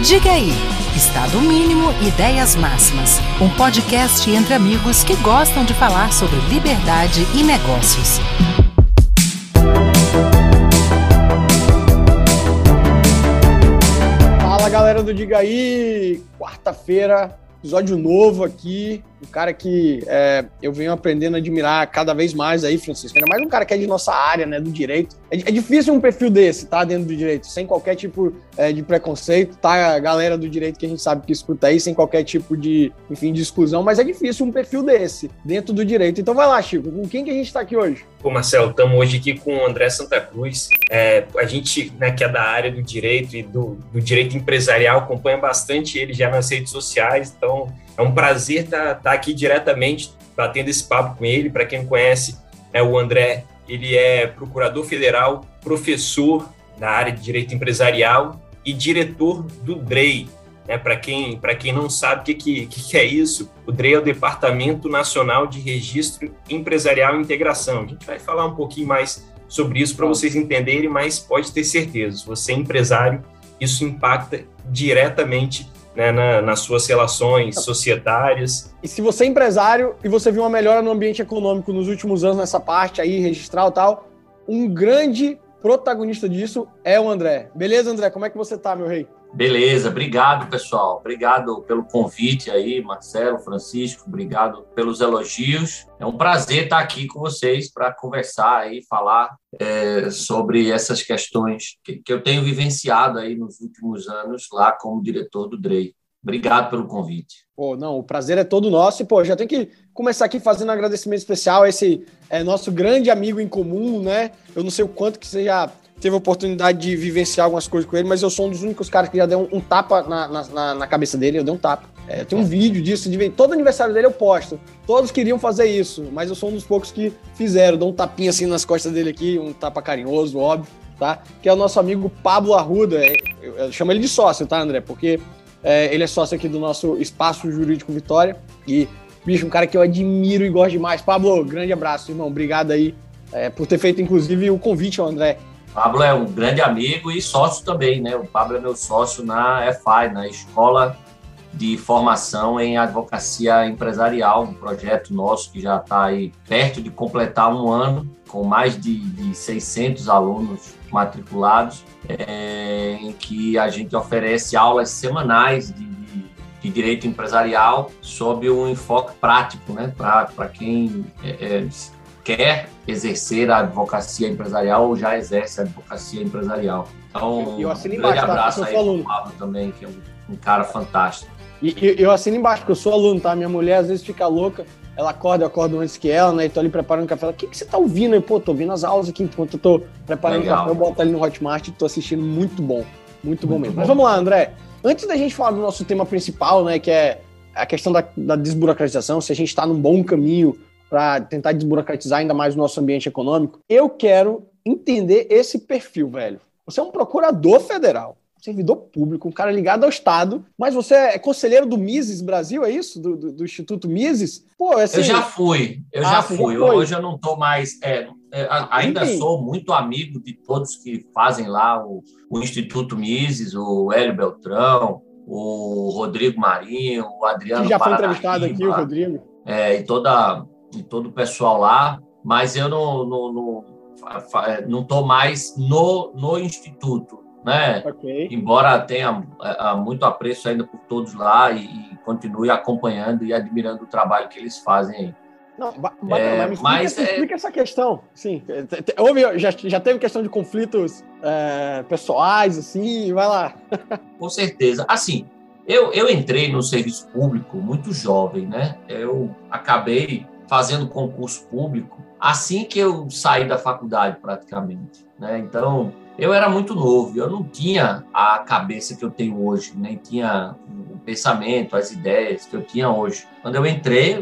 Diga aí, Estado Mínimo Ideias Máximas, um podcast entre amigos que gostam de falar sobre liberdade e negócios. Fala galera do Diga aí, quarta-feira, episódio novo aqui, um cara que é, eu venho aprendendo a admirar cada vez mais aí, Francisco. Ainda mais um cara que é de nossa área, né, do direito. É, é difícil um perfil desse, tá, dentro do direito, sem qualquer tipo é, de preconceito, tá, a galera do direito que a gente sabe que escuta aí, sem qualquer tipo de, enfim, de exclusão, mas é difícil um perfil desse dentro do direito. Então vai lá, Chico, com quem que a gente tá aqui hoje? Pô, Marcelo, estamos hoje aqui com o André Santa Cruz. É, a gente, né, que é da área do direito e do, do direito empresarial, acompanha bastante ele já nas redes sociais, então é um prazer estar tá, tá aqui diretamente batendo esse papo com ele. Para quem não conhece, é o André, ele é procurador federal, professor na área de direito empresarial e diretor do DREI. Né? Para quem, quem não sabe o que, que, que é isso, o DREI é o Departamento Nacional de Registro Empresarial e Integração. A gente vai falar um pouquinho mais sobre isso para vocês entenderem, mas pode ter certeza, se você é empresário, isso impacta diretamente né, na, nas suas relações societárias. E se você é empresário e você viu uma melhora no ambiente econômico nos últimos anos nessa parte aí, registral e tal, um grande protagonista disso é o André. Beleza, André? Como é que você tá, meu rei? Beleza, obrigado, pessoal. Obrigado pelo convite aí, Marcelo, Francisco, obrigado pelos elogios. É um prazer estar aqui com vocês para conversar e falar é, sobre essas questões que, que, eu tenho vivenciado aí nos últimos anos lá como diretor do DREI. Obrigado pelo convite. Pô, não, o prazer é todo nosso. E, pô, já tem que começar aqui fazendo um agradecimento especial a esse é, nosso grande amigo em comum, né? Eu não sei o quanto que você já teve a oportunidade de vivenciar algumas coisas com ele, mas eu sou um dos únicos caras que já deu um, um tapa na, na, na, cabeça dele, eu dei um tapa. É, tem um vídeo disso, de, todo aniversário dele eu posto. Todos queriam fazer isso, mas eu sou um dos poucos que fizeram. Dou um tapinha assim nas costas dele aqui, um tapa carinhoso, óbvio, tá? Que é o nosso amigo Pablo Arruda. É, eu, eu chamo ele de sócio, tá, André? Porque é, ele é sócio aqui do nosso Espaço Jurídico Vitória. E, bicho, um cara que eu admiro e gosto demais. Pablo, grande abraço, irmão. Obrigado aí é, por ter feito, inclusive, o convite ao André Pablo é um grande amigo e sócio também, né? O Pablo é meu sócio na EFI, na Escola de Formação em Advocacia Empresarial, um projeto nosso que já está aí perto de completar um ano, com mais de, de 600 alunos matriculados, é, em que a gente oferece aulas semanais de, de, de direito empresarial sob um enfoque prático, né? Para quem é, é, quer exercer a advocacia empresarial ou já exerce a advocacia empresarial. Então, eu assino um grande embaixo, tá? abraço tá? aí pro Pablo também, que é um, um cara fantástico. E eu, eu assino embaixo, porque eu sou aluno, tá? Minha mulher às vezes fica louca, ela acorda, eu acordo antes que ela, né? E tô ali preparando café. Ela, o que, que você tá ouvindo aí? Pô, tô ouvindo as aulas aqui enquanto eu tô preparando Legal. café, eu boto ali no Hotmart e tô assistindo muito bom. Muito bom muito mesmo. Bom. Mas vamos lá, André. Antes da gente falar do nosso tema principal, né? Que é a questão da, da desburocratização, se a gente está num bom caminho para tentar desburocratizar ainda mais o nosso ambiente econômico, eu quero entender esse perfil, velho. Você é um procurador federal, servidor público, um cara ligado ao Estado, mas você é conselheiro do Mises Brasil, é isso? Do, do, do Instituto Mises? Pô, assim... Eu já fui, eu ah, já fui. Já Hoje eu não estou mais. É, é, ainda sou muito amigo de todos que fazem lá o, o Instituto Mises, o Hélio Beltrão, o Rodrigo Marinho, o Adriano Que já foi entrevistado aqui, o Rodrigo. É, e toda de todo o pessoal lá, mas eu não não, não, não tô mais no, no instituto, né? Okay. Embora tenha é, muito apreço ainda por todos lá e, e, continue acompanhando e admirando o trabalho que eles fazem aí. Não, é, mas, mas explica, é... explica, essa questão. Sim, houve, já, já teve questão de conflitos é, pessoais, assim, vai lá. Com certeza. Assim, eu, eu entrei no serviço público muito jovem, né? Eu acabei fazendo concurso público assim que eu saí da faculdade, praticamente. Né? Então, eu era muito novo, eu não tinha a cabeça que eu tenho hoje, nem tinha o pensamento, as ideias que eu tinha hoje. Quando eu entrei,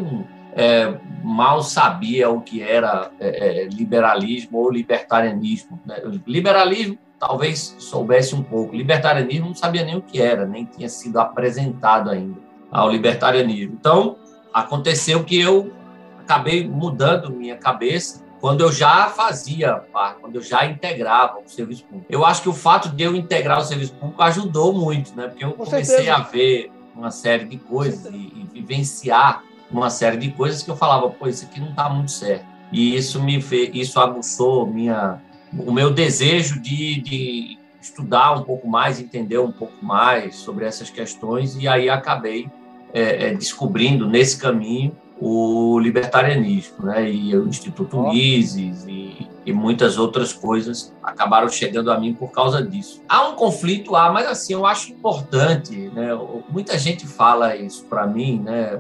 é, mal sabia o que era é, é liberalismo ou libertarianismo. Né? Liberalismo talvez soubesse um pouco, libertarianismo não sabia nem o que era, nem tinha sido apresentado ainda ao libertarianismo. Então, aconteceu que eu acabei mudando minha cabeça quando eu já fazia, quando eu já integrava o serviço público. Eu acho que o fato de eu integrar o serviço público ajudou muito, né? Porque eu Com comecei certeza. a ver uma série de coisas e, e, vivenciar uma série de coisas que eu falava, pô, isso aqui não está muito certo. E isso me fez, isso aguçou minha, o meu desejo de, de estudar um pouco mais, entender um pouco mais sobre essas questões, e aí acabei é, é, descobrindo nesse caminho o libertarianismo, né? E o Instituto. Mises e, e, muitas outras coisas acabaram chegando a mim por causa disso. Há um conflito, há, mas assim eu acho importante, né? Muita gente fala isso para mim, né?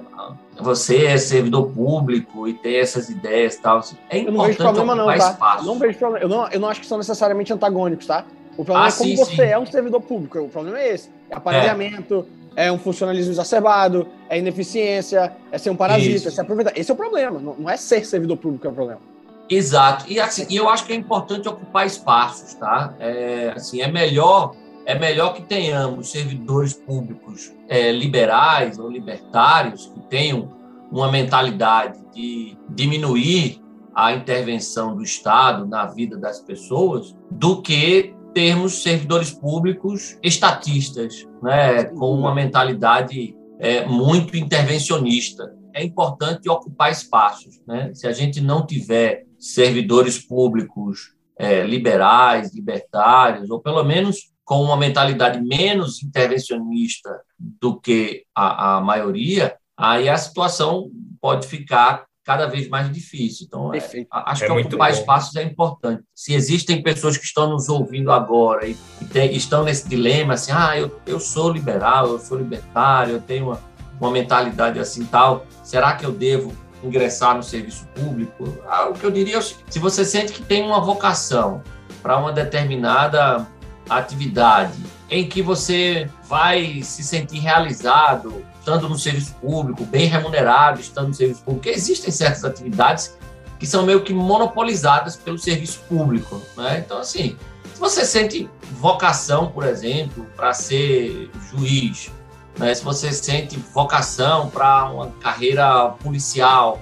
Você é servidor público e tem essas ideias, tal. É importante eu não vejo problema não, tá? Espaço. Não vejo problema. Eu não, eu não acho que são necessariamente antagônicos, tá? O problema ah, é como sim, você sim. é um servidor público. O problema é esse. É aparelhamento, é, um funcionalismo exacerbado, é ineficiência, é ser um parasita, é se aproveitar. Esse é o problema. Não, é ser servidor público que é o problema. Exato. E assim, eu acho que é importante ocupar espaços, tá? É, assim, é melhor é melhor que tenhamos servidores públicos é, liberais ou libertários que tenham uma mentalidade de diminuir a intervenção do Estado na vida das pessoas do que termos servidores públicos estatistas, né, com uma mentalidade é, muito intervencionista. É importante ocupar espaços. Né? Se a gente não tiver servidores públicos é, liberais, libertários, ou pelo menos com uma mentalidade menos intervencionista do que a, a maioria, aí a situação pode ficar cada vez mais difícil. Então, é, acho é que ocupar bom. espaços é importante. Se existem pessoas que estão nos ouvindo agora e, e tem, estão nesse dilema, assim, ah, eu, eu sou liberal, eu sou libertário, eu tenho uma, uma mentalidade assim tal, será que eu devo ingressar no serviço público? Ah, o que eu diria é se você sente que tem uma vocação para uma determinada atividade em que você vai se sentir realizado, estando no serviço público, bem remunerado, estando no serviço público, existem certas atividades que são meio que monopolizadas pelo serviço público. Né? Então, assim, se você sente vocação, por exemplo, para ser juiz, né? se você sente vocação para uma carreira policial,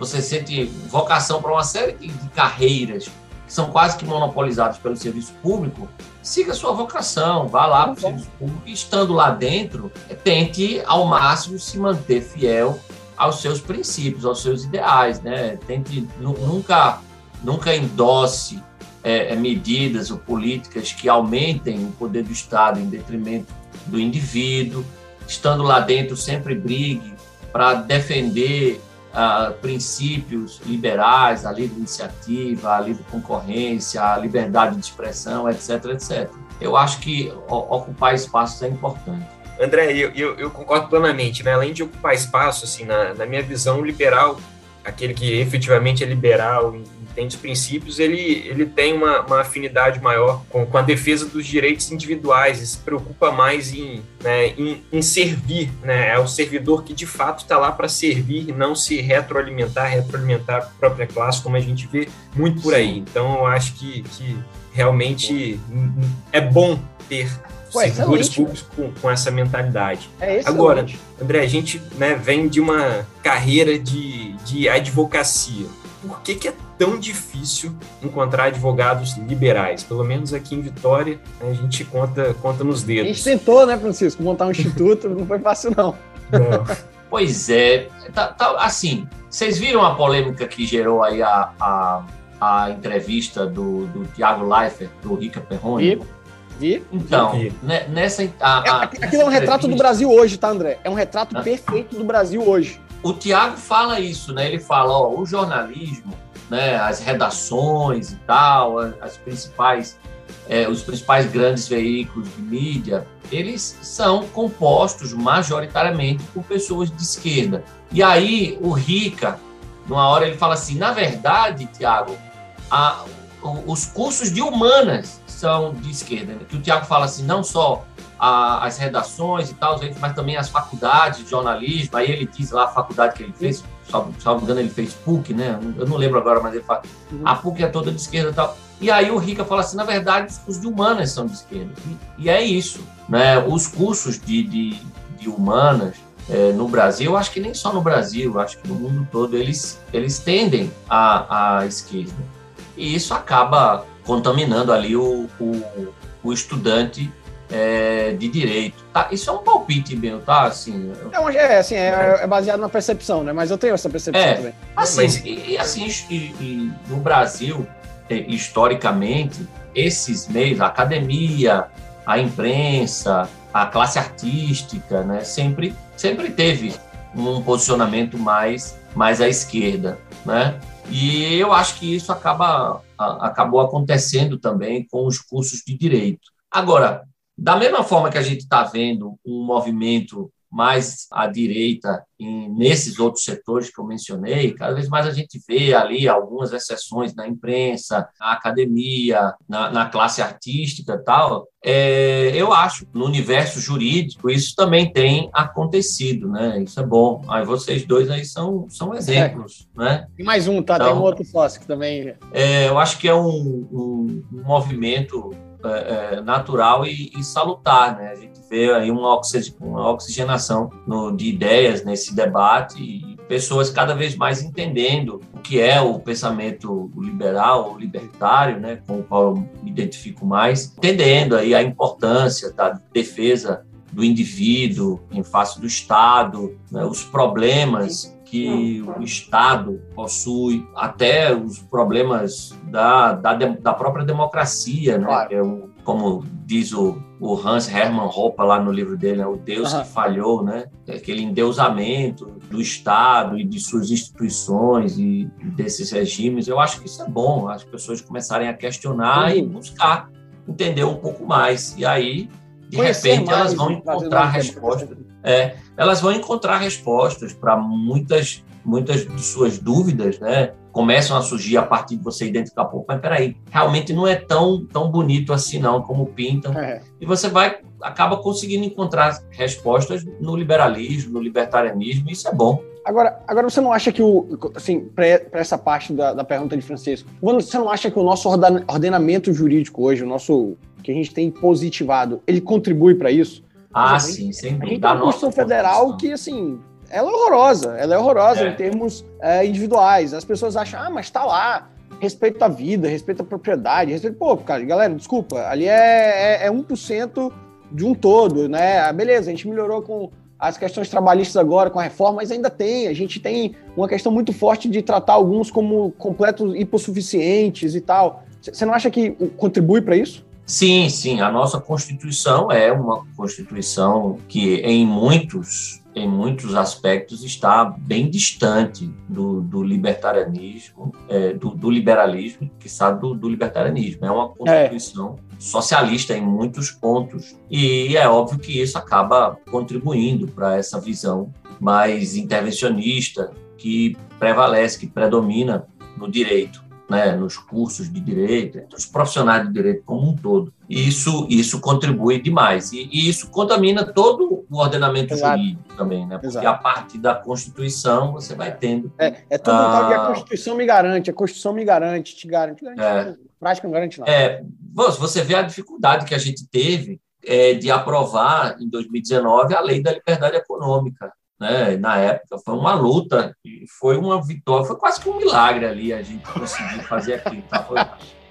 você sente vocação para uma série de carreiras que são quase que monopolizadas pelo serviço público, siga sua vocação, vá lá para o serviço público e, estando lá dentro, tente ao máximo se manter fiel aos seus princípios, aos seus ideais, né? Tente nunca, nunca endosse é, é, medidas ou políticas que aumentem o poder do Estado em detrimento do indivíduo. Estando lá dentro, sempre brigue para defender uh, princípios liberais, a livre iniciativa, a livre concorrência, a liberdade de expressão, etc, etc. Eu acho que ocupar espaços é importante. André, eu, eu, eu concordo plenamente. Né? Além de ocupar espaço, assim, na, na minha visão liberal, aquele que efetivamente é liberal entende os princípios, ele, ele tem uma, uma afinidade maior com, com, a defesa dos direitos individuais, e se preocupa mais em, né, em, em, servir, né? é o servidor que de fato está lá para servir e não se retroalimentar, retroalimentar a própria classe, como a gente vê muito por aí. Então, eu acho que, que realmente é bom ter Pô, servidores públicos com, com, essa mentalidade. É Agora, André, a gente né, vem de uma carreira de, de advocacia por que, que é tão difícil encontrar advogados liberais? Pelo menos aqui em Vitória, a gente conta, conta nos dedos. A gente tentou, né, Francisco, montar um instituto, não foi fácil, não. não. Pois é, tá, tá, assim, vocês viram a polêmica que gerou aí a, a, a entrevista do, do Tiago Leifert, do Rica Perrone? Vi, vi. Então, vi. Né, nessa... A, a, é, aquilo é um retrato do Brasil hoje, tá, André? É um retrato ah. perfeito do Brasil hoje o Tiago fala isso, né? Ele fala, ó, o jornalismo, né, as redações e tal, as principais, é, os principais grandes veículos de mídia, eles são compostos majoritariamente por pessoas de esquerda. E aí o Rica, numa hora ele fala assim, na verdade, Tiago, os cursos de humanas são de esquerda. Que o Tiago fala assim, não só a, as redações e tal, mas também as faculdades de jornalismo. Aí ele diz lá a faculdade que ele fez, salvo, salvo engano, ele fez PUC, né? Eu não lembro agora, mas ele fala. Uhum. A PUC é toda de esquerda e tal. E aí o Rica fala assim, na verdade, os cursos de humanas são de esquerda. E, e é isso, né? Os cursos de, de, de humanas, é, no Brasil, acho que nem só no Brasil, acho que no mundo todo, eles, eles tendem à, à esquerda. E isso acaba contaminando ali o, o, o estudante é, de direito. Tá, isso é um palpite meu, tá? Assim, eu... é, assim, é, é, baseado na percepção, né? Mas eu tenho essa percepção é, também. Assim, e, e assim, e, e no Brasil, é, historicamente, esses meios, a academia, a imprensa, a classe artística, né, sempre, sempre teve um posicionamento mais, mais à esquerda, né? E eu acho que isso acaba, acabou acontecendo também com os cursos de direito. Agora, da mesma forma que a gente está vendo um movimento mais à direita em, nesses outros setores que eu mencionei, cada vez mais a gente vê ali algumas exceções na imprensa, na academia, na, na classe artística e tal. É, eu acho no universo jurídico isso também tem acontecido, né? Isso é bom. Aí vocês dois aí são, são exemplos, é. né? E mais um, tá? Então, tem um outro sócio que também. É, eu acho que é um, um, um movimento é, é, natural e, e, salutar, né? A gente vê aí uma, oxigenação no, de ideias nesse debate e pessoas cada vez mais entendendo o que é o pensamento liberal libertário, né? Com o qual eu me identifico mais, entendendo aí a importância da defesa do indivíduo em face do Estado, né? os problemas que o Estado possui, até os problemas da, da, da própria democracia, né? Claro. É um, como diz o, o, Hans Hermann Hoppe lá no livro dele, né? o Deus uhum. que falhou, né? aquele endeusamento do Estado e de suas instituições e desses regimes. Eu acho que isso é bom, as pessoas começarem a questionar uhum. e buscar entender um pouco mais. E aí, de Conhecer repente, mais, elas vão encontrar respostas. É, elas vão encontrar respostas para muitas, muitas de suas dúvidas, né? Começam a surgir a partir de você identificar, pô, mas peraí, realmente não é tão, tão bonito assim não, como pintam. É. E você vai, acaba conseguindo encontrar respostas no liberalismo, no libertarianismo, e isso é bom. Agora, agora você não acha que o, assim, para essa parte da, da pergunta de Francisco, você não acha que o nosso ordenamento jurídico hoje, o nosso que a gente tem positivado, ele contribui para isso? Ah, sim, sem dúvida. A gente tem uma Constituição Federal que, assim, ela é horrorosa. Ela é horrorosa é. em termos é, individuais. As pessoas acham, ah, mas está lá, respeito à vida, respeito à propriedade, respeito... Pô, cara, galera, desculpa, ali é, é, é 1% de um todo, né? Ah, beleza, a gente melhorou com as questões trabalhistas agora, com a reforma, mas ainda tem. A gente tem uma questão muito forte de tratar alguns como completos hipossuficientes e tal. Você não acha que contribui para isso? Sim, sim, a nossa Constituição é uma Constituição que, em muitos, em muitos aspectos, está bem distante do, do libertarianismo, é, do, do, liberalismo, que sabe do, do, libertarianismo. É uma Constituição é. socialista em muitos pontos. E é óbvio que isso acaba contribuindo para essa visão mais intervencionista que prevalece, que predomina no direito né, nos cursos de direito, entre os profissionais de direito como um todo. E isso, isso contribui demais. E, e isso contamina todo o ordenamento Exato. jurídico também, né? Porque Exato. a partir da Constituição você vai tendo. É, é tudo ah, que a Constituição me garante, a Constituição me garante, te garante. garante é, prática não garante nada. É, você vê a dificuldade que a gente teve é, de aprovar em 2019 a lei da liberdade econômica né? Na época foi uma luta e foi uma vitória, foi quase que um milagre ali a gente conseguir fazer aquilo. Tá? Foi,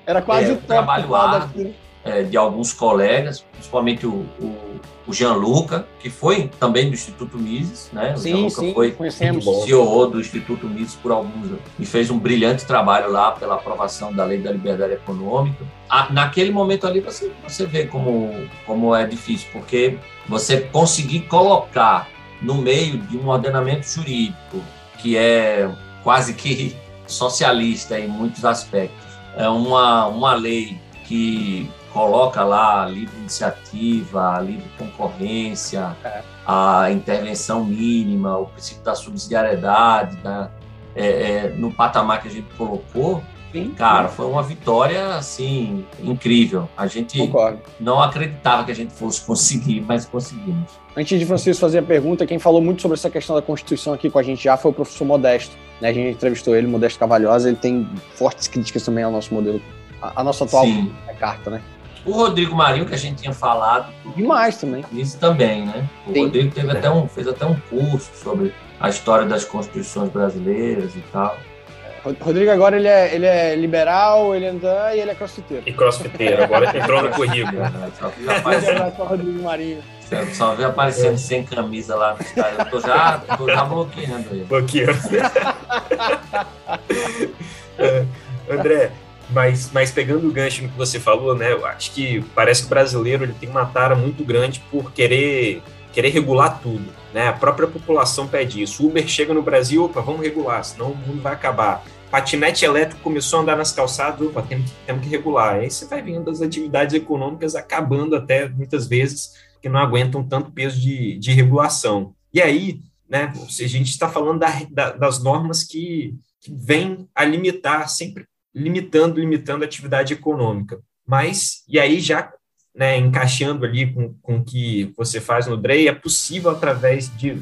Era quase é, o trabalho árduo é, de alguns colegas, principalmente o, o, o Gianluca, que foi também do Instituto Mises, né? O sim, sim, foi conhecemos. CEO do Instituto Mises por alguns anos e fez um brilhante trabalho lá pela aprovação da Lei da Liberdade Econômica. Ah, naquele momento ali você, você vê como, como é difícil, porque você conseguir colocar no meio de um ordenamento jurídico que é quase que socialista em muitos aspectos. É uma, uma lei que coloca lá a livre iniciativa, a livre concorrência, é. a intervenção mínima, o princípio da subsidiariedade, da, é, é, no patamar que a gente colocou, Sim. Cara, foi uma vitória assim incrível. A gente Concordo. não acreditava que a gente fosse conseguir, mas conseguimos. Antes de Francisco fazer a pergunta, quem falou muito sobre essa questão da Constituição aqui com a gente já foi o professor Modesto. Né? A gente entrevistou ele, Modesto Cavalhosa, ele tem fortes críticas também ao nosso modelo, a, nossa atual Sim. carta, né? O Rodrigo Marinho, que a gente tinha falado. Demais também. Isso também, né? O Sim. Rodrigo teve até um, fez até um curso sobre a história das constituições brasileiras e tal. Rodrigo agora ele é, ele é liberal, ele anda e ele é crossfiteiro. E crossfiteiro, agora entrou no currículo. Só Rodrigo Marinho. Só vê aparecendo sem camisa lá no estádio. Eu tô já, tô já bloqueando ele. Bloqueando. É, André, mas, mas pegando o gancho no que você falou, né? Eu acho que parece que o brasileiro ele tem uma tara muito grande por querer querer regular tudo, né? A própria população pede isso. Uber chega no Brasil, opa, vamos regular, senão o mundo vai acabar. Patinete elétrico começou a andar nas calçadas, opa, temos que, temos que regular. Aí você vai vendo as atividades econômicas acabando até muitas vezes que não aguentam tanto peso de, de regulação. E aí, né, a gente está falando da, da, das normas que, que vêm a limitar, sempre limitando, limitando a atividade econômica. Mas, e aí já né, encaixando ali com, com o que você faz no DREI, é possível, através de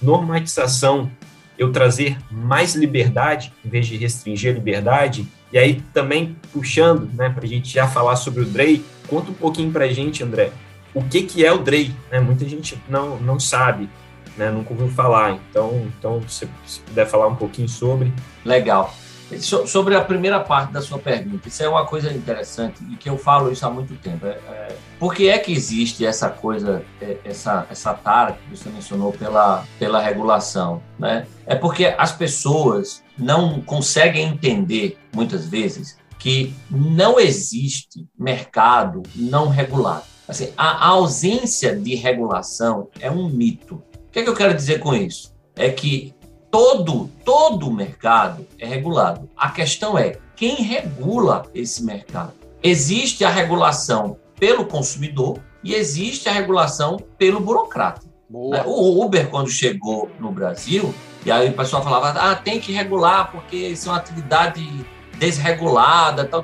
normatização, eu trazer mais liberdade, em vez de restringir a liberdade, e aí também puxando, né, para a gente já falar sobre o DREI, conta um pouquinho para a gente, André, o que, que é o DREI, né, muita gente não, não sabe, né, nunca ouviu falar, então, então se, se puder falar um pouquinho sobre. Legal. Sobre a primeira parte da sua pergunta, isso é uma coisa interessante e que eu falo isso há muito tempo. É, é, por que é que existe essa coisa, é, essa, essa tara que você mencionou pela, pela regulação? Né? É porque as pessoas não conseguem entender, muitas vezes, que não existe mercado não regulado. Assim, a, a ausência de regulação é um mito. O que, é que eu quero dizer com isso? É que todo, todo mercado é regulado. A questão é quem regula esse mercado. Existe a regulação pelo consumidor e existe a regulação pelo burocrata. Boa. O Uber, quando chegou no Brasil, e aí o pessoal falava, ah, tem que regular porque isso é uma atividade desregulada. Tal.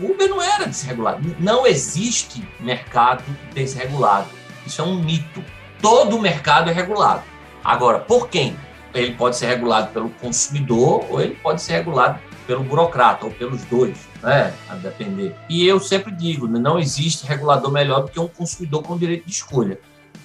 O Uber não era desregulado. Não existe mercado desregulado. Isso é um mito. Todo mercado é regulado. Agora, por quem? Ele pode ser regulado pelo consumidor ou ele pode ser regulado pelo burocrata ou pelos dois, né? A depender. E eu sempre digo, né, não existe regulador melhor do que um consumidor com direito de escolha.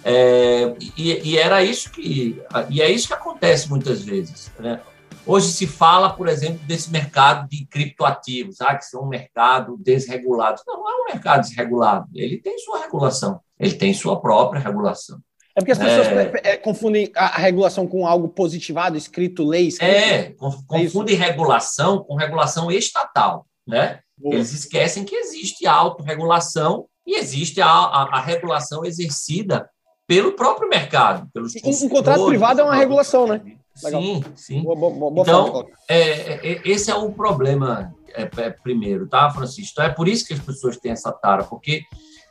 É, e, e, era isso que e é isso que acontece muitas vezes. Né? Hoje se fala, por exemplo, desse mercado de criptoativos, ah, que são um mercado desregulado. Não, não é um mercado desregulado. Ele tem sua regulação. Ele tem sua própria regulação. É porque as pessoas é... confundem a regulação com algo positivado, escrito lei. Escrito... É, confundem é regulação com regulação estatal, né? Boa. Eles esquecem que existe a autorregulação e existe a, a, a regulação exercida pelo próprio mercado. Pelos um, contrato privado é uma regulação, né? Legal. Sim, sim. Boa, boa, então, é, é, esse é o problema é, é, primeiro, tá, Francisco? Então, é por isso que as pessoas têm essa tara, porque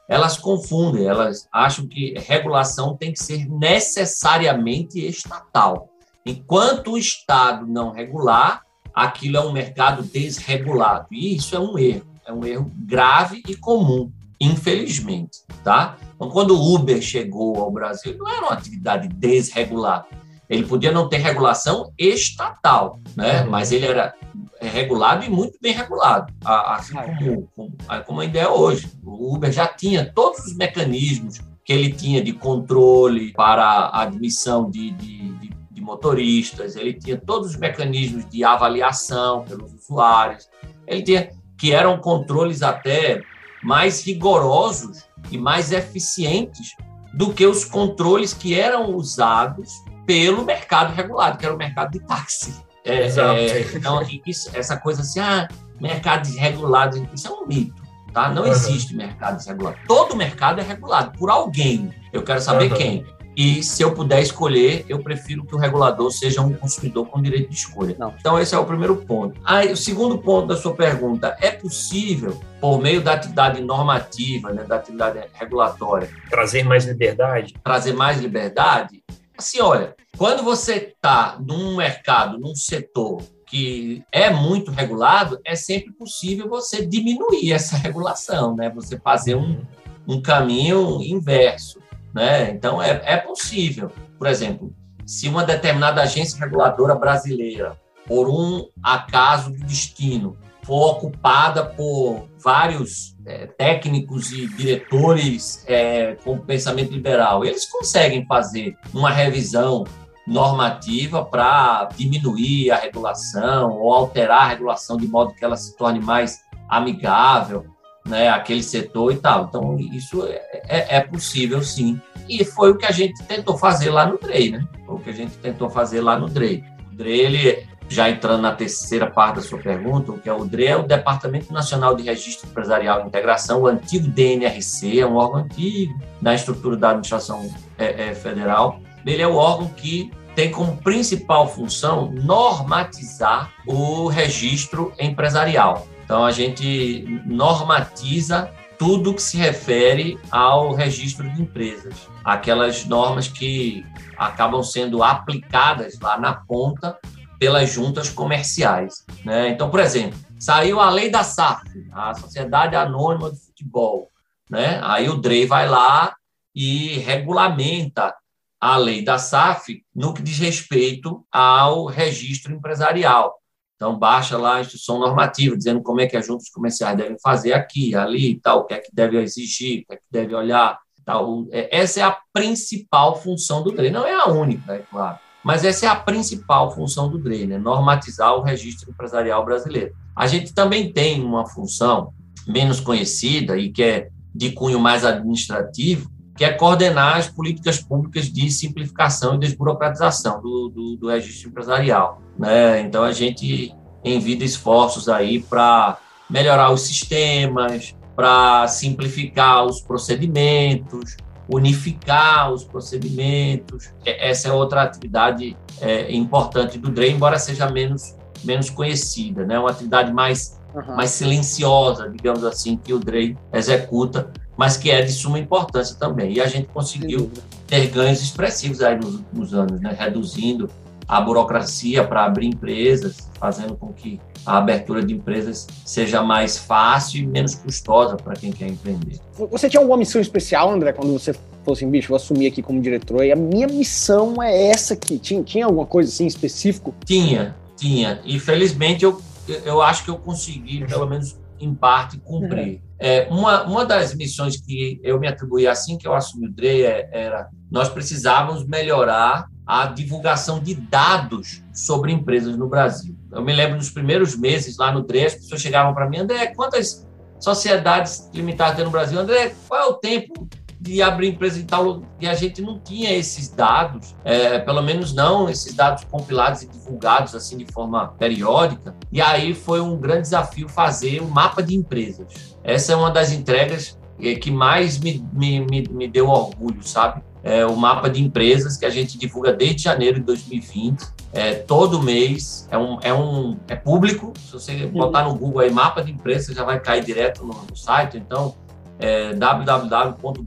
elas confundem, elas acham que regulação tem que ser necessariamente estatal. Enquanto o Estado não regular, aquilo é um mercado desregulado. E isso é um erro, é um erro grave e comum, infelizmente, tá? Então, quando o Uber chegou ao Brasil, não era uma atividade desregulada. Ele podia não ter regulação estatal, né? Uhum. Mas ele era regulado e muito bem regulado, assim como, como, como ainda é hoje. O Uber já tinha todos os mecanismos que ele tinha de controle para a admissão de, de, de, de motoristas, ele tinha todos os mecanismos de avaliação pelos usuários, ele tinha que eram controles até mais rigorosos e mais eficientes do que os controles que eram usados pelo mercado regulado, que era o mercado de táxi. É, é, então, isso, essa coisa assim, ah, mercado desregulado, isso é um mito. Tá? Não uhum. existe mercado desregulado. Todo mercado é regulado por alguém. Eu quero saber uhum. quem. E se eu puder escolher, eu prefiro que o regulador seja um consumidor com direito de escolha. Não. Então, esse é o primeiro ponto. Aí, o segundo ponto da sua pergunta: é possível, por meio da atividade normativa, né, da atividade regulatória, trazer mais liberdade? Trazer mais liberdade? Assim, olha, quando você está num mercado, num setor que é muito regulado, é sempre possível você diminuir essa regulação, né? Você fazer um, um caminho inverso, né? Então, é, é possível. Por exemplo, se uma determinada agência reguladora brasileira, por um acaso do destino, for ocupada por vários é, técnicos e diretores é, com pensamento liberal. Eles conseguem fazer uma revisão normativa para diminuir a regulação ou alterar a regulação de modo que ela se torne mais amigável né, aquele setor e tal. Então, isso é, é, é, possível, sim. E foi o que a gente tentou fazer lá no DREI, né? Foi o que a gente tentou fazer lá no DREI. O DREI, ele, já entrando na terceira parte da sua pergunta, o que é o DREI é o Departamento Nacional de Registro Empresarial e Integração, o antigo DNRC, é um órgão antigo na estrutura da administração é, é, federal. Ele é o órgão que tem como principal função normatizar o registro empresarial. Então, a gente normatiza tudo que se refere ao registro de empresas, aquelas normas que acabam sendo aplicadas lá na ponta pelas juntas comerciais. Né? Então, por exemplo, saiu a lei da SAF, a Sociedade Anônima de Futebol. Né? Aí o DREI vai lá e regulamenta a lei da SAF no que diz respeito ao registro empresarial. Então, baixa lá a instrução normativa, dizendo como é que as juntas comerciais devem fazer aqui, ali, tal, o que é que deve exigir, o que é que deve olhar. Tal. É, essa é a principal função do DRE. Não é a única, é claro, mas essa é a principal função do DRE, né? normatizar o registro empresarial brasileiro. A gente também tem uma função menos conhecida e que é de cunho mais administrativo, que é coordenar as políticas públicas de simplificação e desburocratização do, do, do registro empresarial. Né? Então, a gente envia esforços aí para melhorar os sistemas, para simplificar os procedimentos, unificar os procedimentos. Essa é outra atividade é, importante do DRE, embora seja menos, menos conhecida, né? uma atividade mais, uhum. mais silenciosa, digamos assim, que o DRE executa, mas que é de suma importância também. E a gente conseguiu ter ganhos expressivos aí nos últimos anos, né? reduzindo a burocracia para abrir empresas, fazendo com que a abertura de empresas seja mais fácil e menos custosa para quem quer empreender. Você tinha alguma missão especial, André, quando você falou assim, bicho, vou assumir aqui como diretor, e a minha missão é essa aqui. Tinha, tinha alguma coisa assim específico? Tinha, tinha. E felizmente eu, eu acho que eu consegui, pelo menos em parte, cumprir. Uhum. É, uma, uma das missões que eu me atribuí assim que eu assumi o DRE é, era nós precisávamos melhorar a divulgação de dados sobre empresas no Brasil. Eu me lembro nos primeiros meses lá no DRE, as pessoas chegavam para mim, André, quantas sociedades limitadas tem no Brasil? André, qual é o tempo de abrir empresa e tal, e a gente não tinha esses dados, é, pelo menos não esses dados compilados e divulgados assim de forma periódica. E aí foi um grande desafio fazer o um mapa de empresas. Essa é uma das entregas é, que mais me, me, me, me deu orgulho, sabe? É o mapa de empresas que a gente divulga desde janeiro de 2020. É, todo mês é um, é um é público. Se você botar no Google aí mapa de empresas, já vai cair direto no, no site. Então, é, www.gov.br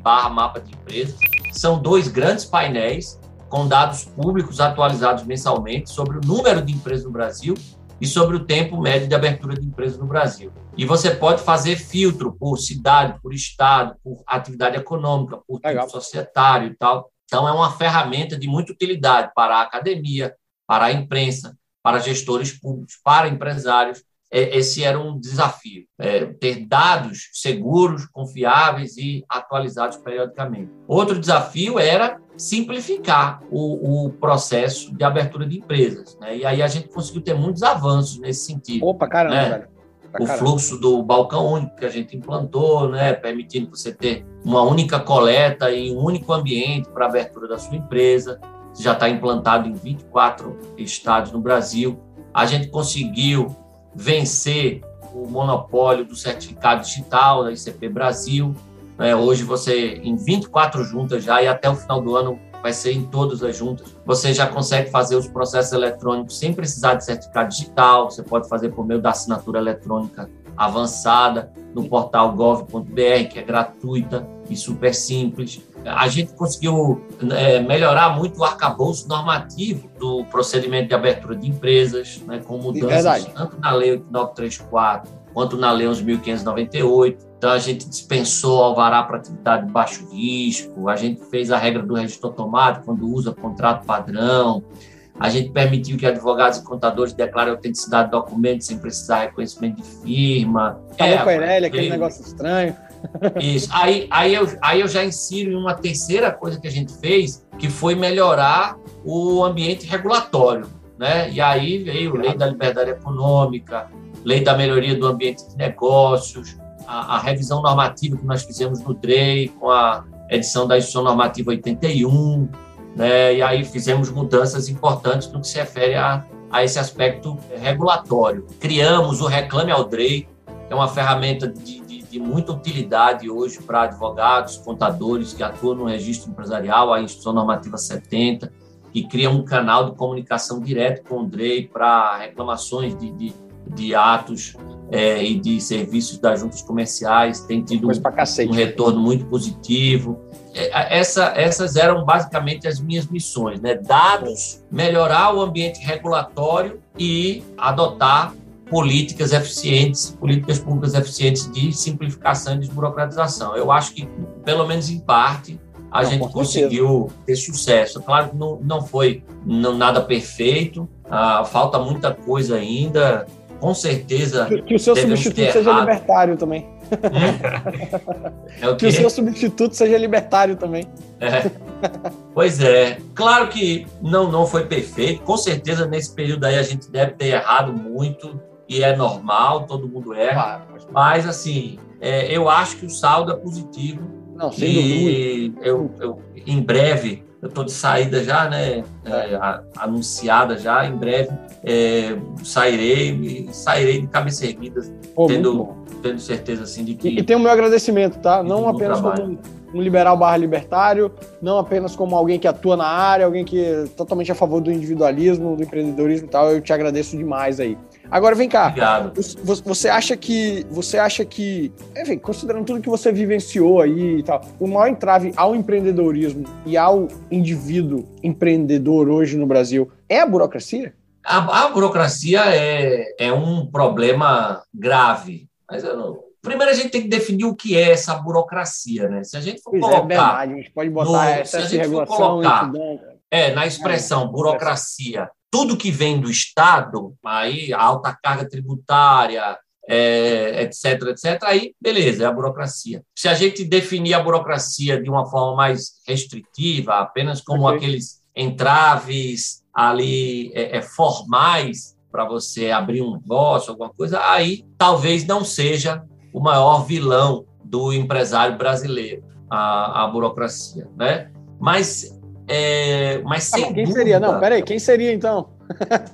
barra mapa de empresas. São dois grandes painéis com dados públicos atualizados mensalmente sobre o número de empresas no Brasil e sobre o tempo médio de abertura de empresas no Brasil. E você pode fazer filtro por cidade, por estado, por atividade econômica, por tipo societário e tal. Então, é uma ferramenta de muita utilidade para a academia, para a imprensa, para gestores públicos, para empresários é, esse era um desafio, é, ter dados seguros, confiáveis e atualizados periodicamente. Outro desafio era simplificar o, o processo de abertura de empresas. Né? E aí a gente conseguiu ter muitos avanços nesse sentido. Opa, caramba, né? O fluxo do balcão único que a gente implantou, né, permitindo você ter uma única coleta em um único ambiente para abertura da sua empresa. Já está implantado em 24 estados no Brasil. A gente conseguiu vencer o monopólio do certificado digital da ICP Brasil. É, hoje você, em 24 juntas já, e até o final do ano vai ser em todas as juntas, você já consegue fazer os processos eletrônicos sem precisar de certificado digital, você pode fazer por meio da assinatura eletrônica avançada no portal gov.br, que é gratuita e super simples. A gente conseguiu é, melhorar muito o arcabouço normativo do procedimento de abertura de empresas, né, com mudanças tanto na Lei 8934 quanto na Lei 11.598. Então, a gente dispensou alvará para atividade de baixo risco, a gente fez a regra do registro automático quando usa contrato padrão, A gente permitiu que advogados e contadores declarem a autenticidade de documentos sem precisar reconhecimento de firma. Falou é, com a Irelia, aquele negócio estranho. Isso. Aí, aí, eu, aí eu já insiro em uma terceira coisa que a gente fez, que foi melhorar o ambiente regulatório. Né? E aí veio lei da liberdade econômica, lei da melhoria do ambiente de negócios, a, revisão normativa que nós fizemos no DREI, com a edição da Instituição Normativa 81, né? e aí fizemos mudanças importantes no que se refere a, a esse aspecto regulatório. Criamos o Reclame ao DREI, que é uma ferramenta de, de, de muita utilidade hoje para advogados, contadores que atuam no registro empresarial, a Instituição Normativa 70, que cria um canal de comunicação direto com o DREI para reclamações de, de, de atos é, e de serviços das juntas comerciais, tem tido um, um retorno muito positivo. É, essa, essas eram basicamente as minhas missões, né? Dados, melhorar o ambiente regulatório e adotar políticas eficientes, políticas públicas eficientes de simplificação e desburocratização. Eu acho que, pelo menos em parte, a não, gente conseguiu ter sucesso. Claro que não, não foi não, nada perfeito, ah, falta muita coisa ainda. Com certeza. Que, que o seu substituto seja libertário também. Hum? É o que o seu substituto seja libertário também. É. Pois é. Claro que não, não foi perfeito. Com certeza, nesse período aí, a gente deve ter errado muito. E é normal, todo mundo erra. mas, assim, é, eu acho que o saldo é positivo não, sem e eu, eu, em breve, eu estou de saída já, né? É, anunciada já, em breve é, sairei sairei de cabeça erguida, Pô, tendo, tendo certeza assim de que. E, e tem o meu agradecimento, tá? Não apenas como um liberal barra libertário, não apenas como alguém que atua na área, alguém que é totalmente a favor do individualismo, do empreendedorismo e tal. Eu te agradeço demais aí. Agora vem cá. Obrigado. Você acha que. Você acha que. Enfim, considerando tudo que você vivenciou aí e tal, o maior entrave ao empreendedorismo e ao indivíduo empreendedor hoje no Brasil é a burocracia? A, a burocracia é, é um problema grave. Mas eu não, primeiro a gente tem que definir o que é essa burocracia, né? Se a gente for pois é, colocar, é verdade, a gente pode botar no, essa se a gente for colocar, é, na expressão burocracia, tudo que vem do Estado, aí alta carga tributária, é, etc, etc, aí beleza, é a burocracia. Se a gente definir a burocracia de uma forma mais restritiva, apenas como okay. aqueles entraves ali é, é, formais para você abrir um negócio, alguma coisa, aí talvez não seja o maior vilão do empresário brasileiro, a, a burocracia, né? Mas é, mas ah, quem seria? Não, peraí, quem seria então?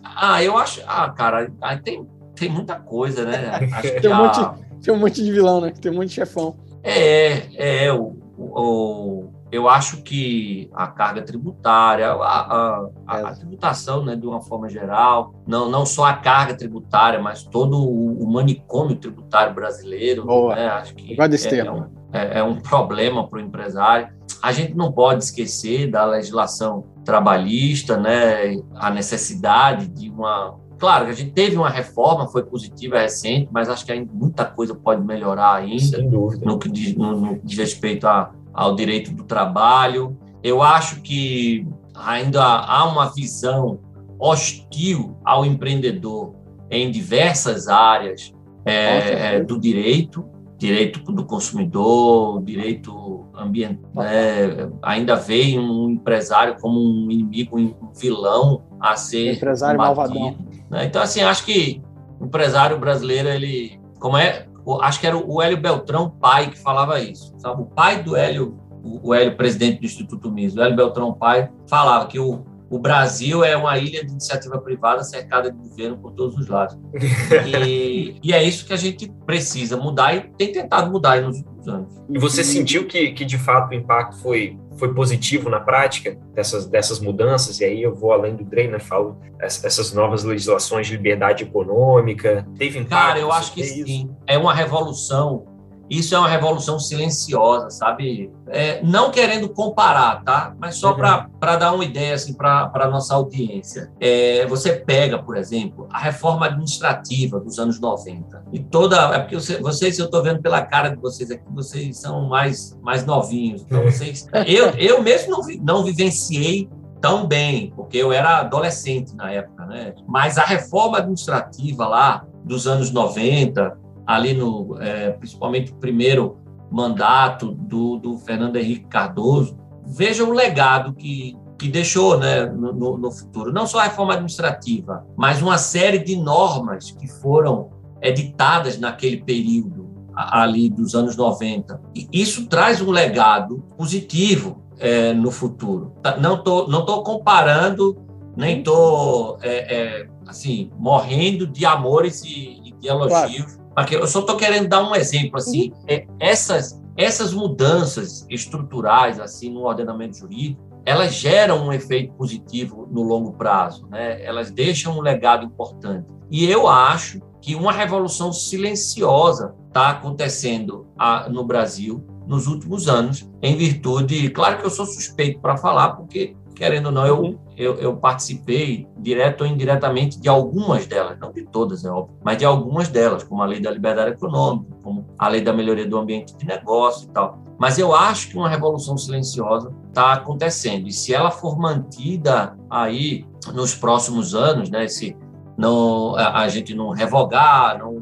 ah, eu acho. Ah, cara, aí tem, tem muita coisa, né? tem, um monte, tem um monte de vilão, né? Tem um monte de chefão. É, é, o, o, eu acho que a carga tributária, a, a, a, a, tributação, né, de uma forma geral, não, não só a carga tributária, mas todo o, o manicômio tributário brasileiro, Boa. Né, acho que é, é, um, é, é um problema para o empresário. A gente não pode esquecer da legislação trabalhista, né, a necessidade de uma. Claro que a gente teve uma reforma, foi positiva, é recente, mas acho que ainda muita coisa pode melhorar ainda no que diz, no, no diz respeito a, ao direito do trabalho. Eu acho que ainda há uma visão hostil ao empreendedor em diversas áreas é, do direito, direito do consumidor, direito ambiental. Né? Ainda vê um empresário como um inimigo, um vilão a ser empresário malvadão. Né? Então, assim, acho que o empresário brasileiro, ele, como é, acho que era o Hélio Beltrão pai que falava isso, sabe? O pai do Hélio, o Hélio presidente do Instituto Miso, o Hélio Beltrão pai falava que o o Brasil é uma ilha de iniciativa privada cercada de governo por todos os lados. E, e, é isso que a gente precisa mudar e tem tentado mudar nos anos. E você sentiu que, que de fato, o impacto foi, foi positivo na prática dessas, dessas mudanças? E aí eu vou além do DREI, né? Falo essas novas legislações de liberdade econômica. Teve impacto? Cara, eu acho que sim. É uma revolução isso é uma revolução silenciosa, sabe? É, não querendo comparar, tá? Mas só uhum. para dar uma ideia assim, para a nossa audiência. É, você pega, por exemplo, a reforma administrativa dos anos 90. E toda. É porque você, vocês, eu estou vendo pela cara de vocês aqui, vocês são mais, mais novinhos. Então, vocês. eu, eu mesmo não, não vivenciei tão bem, porque eu era adolescente na época, né? Mas a reforma administrativa lá dos anos 90, ali no, é, principalmente o primeiro mandato do, do Fernando Henrique Cardoso, veja o legado que, que deixou né, no, no, futuro. Não só a reforma administrativa, mas uma série de normas que foram editadas naquele período ali dos anos 90. E isso traz um legado positivo é, no futuro. Tá, não estou não tô comparando, nem estou é, é, assim, morrendo de amores e, e de elogios. Eu só estou querendo dar um exemplo assim. Uhum. É, essas essas mudanças estruturais assim no ordenamento jurídico elas geram um efeito positivo no longo prazo, né? Elas deixam um legado importante. E eu acho que uma revolução silenciosa está acontecendo no Brasil nos últimos anos, em virtude. Claro que eu sou suspeito para falar, porque, querendo ou não, eu, eu, eu, participei, direto ou indiretamente, de algumas delas, não de todas, é óbvio, mas de algumas delas, como a Lei da Liberdade Econômica, como a Lei da Melhoria do Ambiente de Negócio e tal. Mas eu acho que uma revolução silenciosa está acontecendo, e se ela for mantida aí nos próximos anos, né, se não, a gente não revogar, não,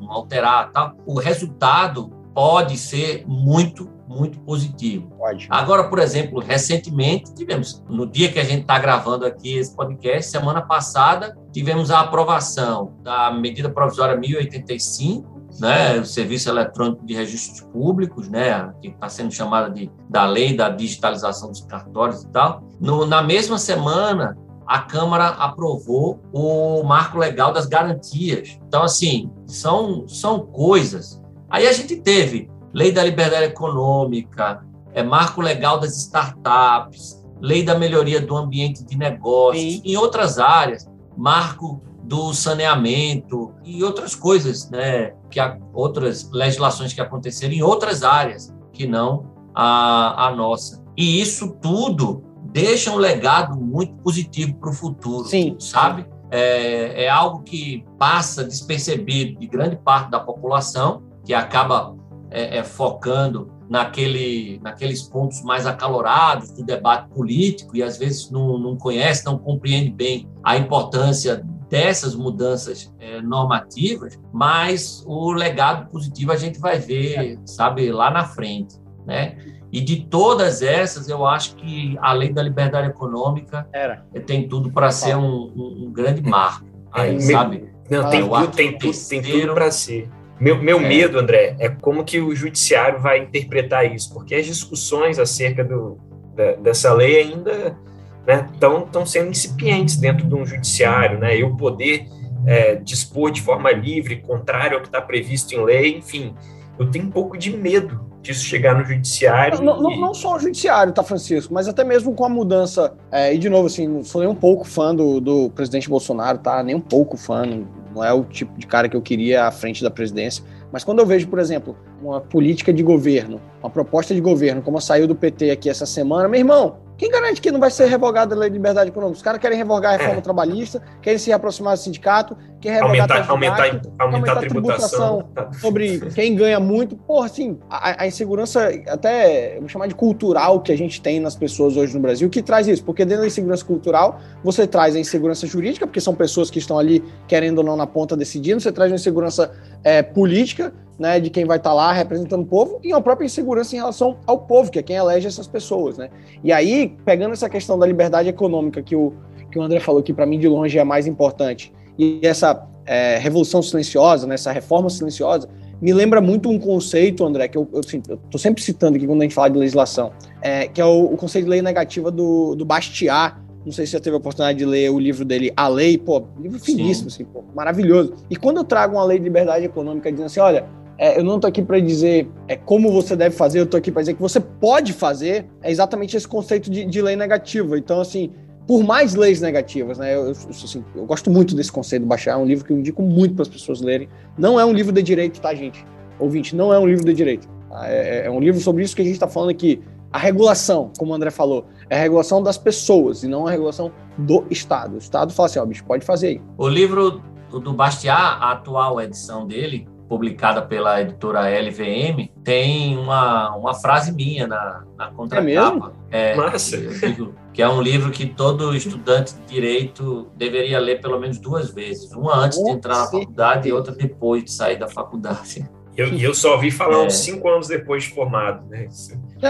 não alterar, tal, o resultado pode ser muito, muito positivo. Agora, por exemplo, recentemente tivemos, no dia que a gente está gravando aqui esse podcast, semana passada, tivemos a aprovação da medida provisória 1085, né, o Serviço Eletrônico de Registros Públicos, né, que está sendo chamada de, da Lei da Digitalização dos Cartórios e tal. No, na mesma semana, a Câmara aprovou o marco legal das garantias. Então, assim, são, são coisas. Aí a gente teve lei da liberdade econômica, é, marco legal das startups, lei da melhoria do ambiente de negócios, Sim. em outras áreas, marco do saneamento e outras coisas, né, que há outras legislações que aconteceram em outras áreas que não a, a nossa. E isso tudo deixa um legado muito positivo para o futuro, Sim. sabe? É, é algo que passa despercebido de grande parte da população, que acaba é, é, focando naquele, naqueles pontos mais acalorados do debate político e às vezes não, não conhece, não compreende bem a importância dessas mudanças é, normativas, mas o legado positivo a gente vai ver, sabe, lá na frente, né? E de todas essas, eu acho que a lei da liberdade econômica Era. tem tudo para ser um, um, um, grande marco. Aí, é, sabe? Não, tem, tudo, tem, tudo, tem tudo para ser. Meu, meu é. medo, André, é como que o judiciário vai interpretar isso, porque as discussões acerca do, da, dessa lei ainda estão né, sendo incipientes dentro de um judiciário, né? E o poder é, dispor de forma livre, contrário ao que está previsto em lei, enfim, eu tenho um pouco de medo disso chegar no judiciário. Não, não, não, só o judiciário, tá, Francisco, mas até mesmo com a mudança. É, e de novo, assim, não sou nem um pouco fã do, do presidente Bolsonaro, tá? Nem um pouco fã, não, é o tipo de cara que eu queria à frente da presidência. Mas quando eu vejo, por exemplo, uma política de governo, uma proposta de governo, como saiu do PT aqui essa semana, meu irmão, quem garante que não vai ser revogada a lei de liberdade econômica? Os caras querem revogar a reforma é. trabalhista, querem se aproximar do sindicato, querem revogar aumentar, aumentar, aumentar, aumentar, a tributação, tributação sobre quem ganha muito. Porra, assim, a, a, insegurança, até vou chamar de cultural que a gente tem nas pessoas hoje no Brasil, que traz isso, porque dentro da insegurança cultural, você traz a insegurança jurídica, porque são pessoas que estão ali, querendo ou não, na ponta decidindo, você traz uma insegurança é, política, né, de quem vai estar tá lá representando o povo e a própria insegurança em relação ao povo, que é quem elege essas pessoas, né? E aí, pegando essa questão da liberdade econômica que o, que o André falou, que para mim de longe é a mais importante, e essa é, revolução silenciosa, né, essa reforma silenciosa, me lembra muito um conceito, André, que eu, eu, assim, sempre citando aqui quando a gente fala de legislação, é, que é o, o, conceito de lei negativa do, do Bastiat, não sei se você teve a oportunidade de ler o livro dele, A Lei, pô, livro finíssimo, assim, pô, maravilhoso. E quando eu trago uma lei de liberdade econômica dizendo assim, olha, é, eu não estou aqui para dizer é, como você deve fazer, eu estou aqui para dizer que você pode fazer, é exatamente esse conceito de, de lei negativa. Então, assim, por mais leis negativas, né? Eu, eu, assim, eu gosto muito desse conceito do baixar, é um livro que eu indico muito para as pessoas lerem. Não é um livro de direito, tá, gente? Ouvinte, não é um livro de direito. Tá? É, é, um livro sobre isso que a gente está falando aqui. A regulação, como o André falou, é a regulação das pessoas e não a regulação do Estado. O Estado fala assim, ó, bicho, pode fazer aí. O livro do Bastiat, a atual edição dele, publicada pela editora LVM, tem uma, uma frase minha na, na contracapa. É, é Massa! Que é um livro que todo estudante de direito deveria ler pelo menos duas vezes. Uma antes de entrar na faculdade e outra depois de sair da faculdade. E eu, eu, só ouvi falar é. uns cinco anos depois de formado, né?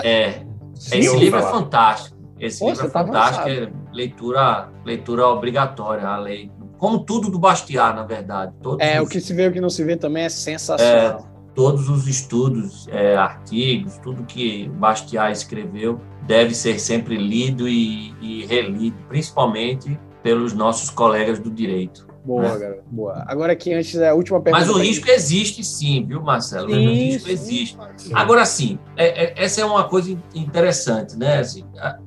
É. Esse livro é fantástico. Esse Pô, livro é tá fantástico, é leitura, leitura obrigatória, a lei como tudo do Bastiat, na verdade. Todos é, os... o que se vê e o que não se vê também é sensacional. É, todos os estudos, é, artigos, tudo que Bastiat escreveu deve ser sempre lido e, e relido, principalmente pelos nossos colegas do direito. Boa, né? cara, boa. Agora aqui, antes da última pergunta. Mas o risco existe sim, viu, Marcelo? Sim, o risco sim, existe. Agora sim, é, é, essa é uma coisa interessante, né? Assim, a,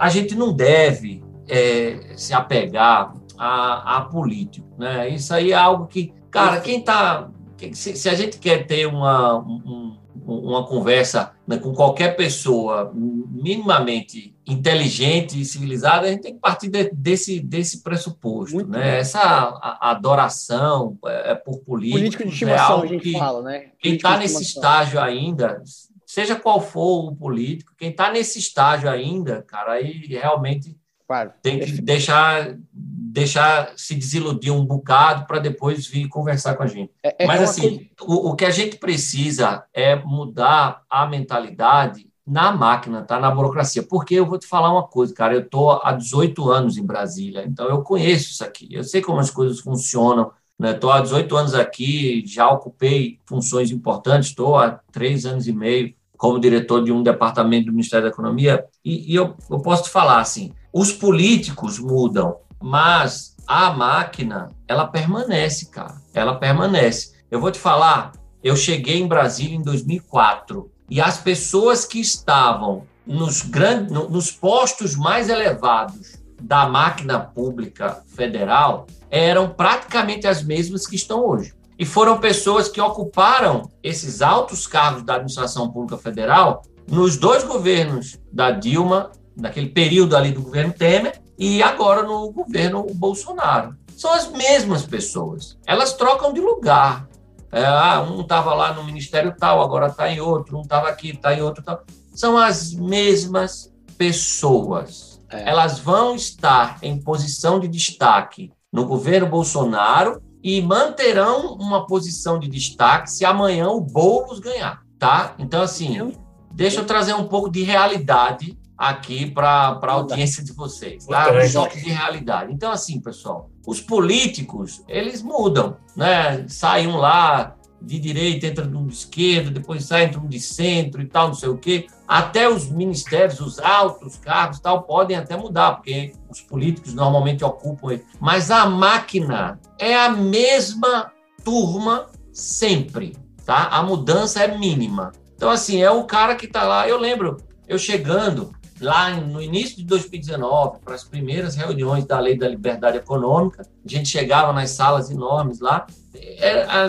a gente não deve é, se apegar a, a político. Né? Isso aí é algo que, cara, quem está. Se, se, a gente quer ter uma, um, uma conversa né, com qualquer pessoa minimamente inteligente e civilizada, a gente tem que partir de, desse, desse pressuposto. né? Essa a, a adoração é, é por políticos Político de estimação, é a gente que, fala, né? Quem está nesse estágio ainda, seja qual for o político, quem está nesse estágio ainda, cara, aí realmente claro. tem que deixar deixar se desiludir um bocado para depois vir conversar com a gente. É, é Mas, assim, coisa... o, o que a gente precisa é mudar a mentalidade na máquina, tá? Na burocracia. Porque eu vou te falar uma coisa, cara, eu estou há 18 anos em Brasília, então eu conheço isso aqui, eu sei como as coisas funcionam, Estou né? há 18 anos aqui, já ocupei funções importantes, estou há três anos e meio como diretor de um departamento do Ministério da Economia, e, e eu, eu posso te falar assim, os políticos mudam, mas a máquina, ela permanece, cara. Ela permanece. Eu vou te falar, eu cheguei em Brasília em 2004 e as pessoas que estavam nos, grandes, nos postos mais elevados da máquina pública federal eram praticamente as mesmas que estão hoje. E foram pessoas que ocuparam esses altos cargos da administração pública federal nos dois governos da Dilma, naquele período ali do governo Temer, e agora no governo Bolsonaro. São as mesmas pessoas. Elas trocam de lugar. É, ah, um estava lá no ministério tal, agora está em outro, um estava aqui, está em outro tal. São as mesmas pessoas. É. Elas vão estar em posição de destaque no governo Bolsonaro e manterão uma posição de destaque se amanhã o Boulos ganhar, tá? Então, assim, deixa eu trazer um pouco de realidade aqui para a audiência de vocês, tá? Um choque de realidade. Então, assim, pessoal, os políticos, eles mudam, né? Saem um lá de direita, entra um de esquerda, depois sai, entra um de centro e tal, não sei o quê. Até os ministérios, os altos cargos tal, podem até mudar, porque os políticos normalmente ocupam. Mas a máquina é a mesma turma sempre, tá? A mudança é mínima. Então, assim, é o cara que está lá. Eu lembro, eu chegando, lá no início de 2019, para as primeiras reuniões da Lei da Liberdade Econômica, a gente chegava nas salas enormes lá,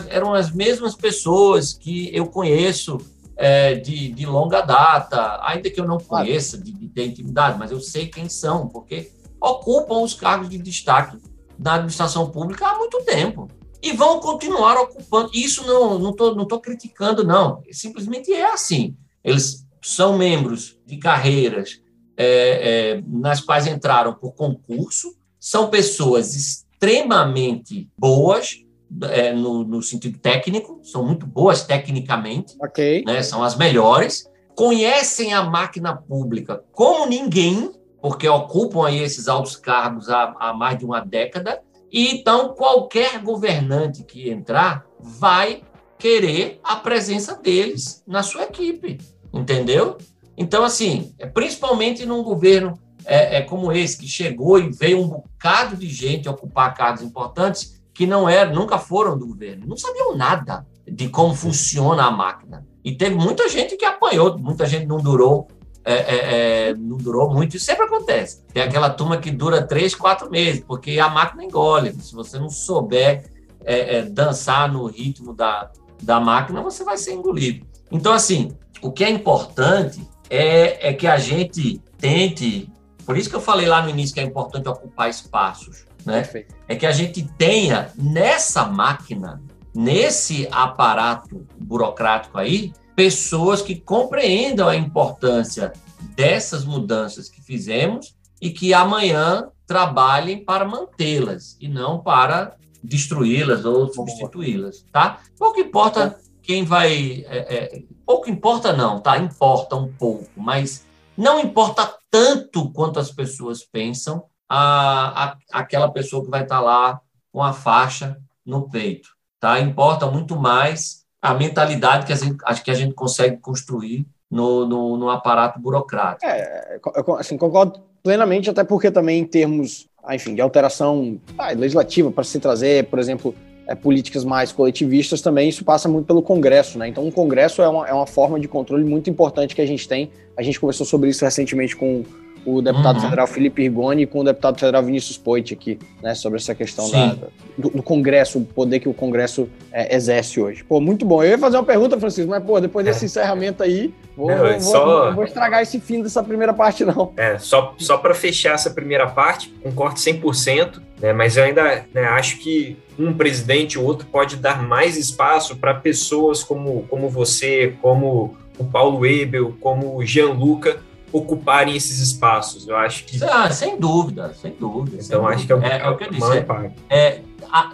eram as mesmas pessoas que eu conheço é, de, de, longa data, ainda que eu não conheça de, de ter intimidade, mas eu sei quem são, porque ocupam os cargos de destaque na administração pública há muito tempo. E vão continuar ocupando. Isso não não estou não tô criticando, não. Simplesmente é assim. Eles são membros de carreiras é, é, nas quais entraram por concurso, são pessoas extremamente boas é, no, no, sentido técnico, são muito boas tecnicamente, okay. né, são as melhores, conhecem a máquina pública como ninguém, porque ocupam aí esses altos cargos há, há mais de uma década, e então qualquer governante que entrar vai querer a presença deles na sua equipe entendeu? Então, assim, é principalmente num governo é, é, como esse, que chegou e veio um bocado de gente ocupar cargos importantes que não eram, nunca foram do governo, não sabiam nada de como funciona a máquina. E teve muita gente que apanhou, muita gente não durou, é, é, é não durou muito, isso sempre acontece. Tem aquela turma que dura três, quatro meses, porque a máquina engole. Se você não souber é, dançar no ritmo da, da máquina, você vai ser engolido. Então, assim, o que é importante é, é que a gente tente, por isso que eu falei lá no início que é importante ocupar espaços, né? É que a gente tenha nessa máquina, nesse aparato burocrático aí, pessoas que compreendam a importância dessas mudanças que fizemos e que amanhã trabalhem para mantê-las e não para destruí-las ou substituí-las, tá? Pouco importa quem vai, é, é, pouco importa não, tá? Importa um pouco, mas não importa tanto quanto as pessoas pensam a, a aquela pessoa que vai estar lá com a faixa no peito, tá? Importa muito mais a mentalidade que a gente, que a gente consegue construir no, no, no aparato burocrático. É, assim, concordo plenamente, até porque também em termos, ah, enfim, de alteração ah, legislativa para se trazer, por exemplo, é, políticas mais coletivistas também, isso passa muito pelo Congresso, né? Então, o Congresso é uma, é uma forma de controle muito importante que a gente tem. A gente conversou sobre isso recentemente com o deputado uhum. federal Felipe Rigoni e com o deputado federal Vinícius Poit aqui, né, sobre essa questão da, do, do, Congresso, o poder que o Congresso é, exerce hoje. Pô, muito bom. Eu ia fazer uma pergunta, Francisco, mas, pô, depois desse é. encerramento aí, vou, não, vou, só... vou, estragar esse fim dessa primeira parte, não. É, só, só para fechar essa primeira parte, concordo 100%, né, mas eu ainda né, acho que um presidente ou outro pode dar mais espaço para pessoas como, como você, como o Paulo Ebel, como o Gianluca, ocuparem esses espaços. Eu acho que. Ah, sem dúvida, sem dúvida. Então, sem acho dúvida. que é, é, é, o que eu disse. É, é,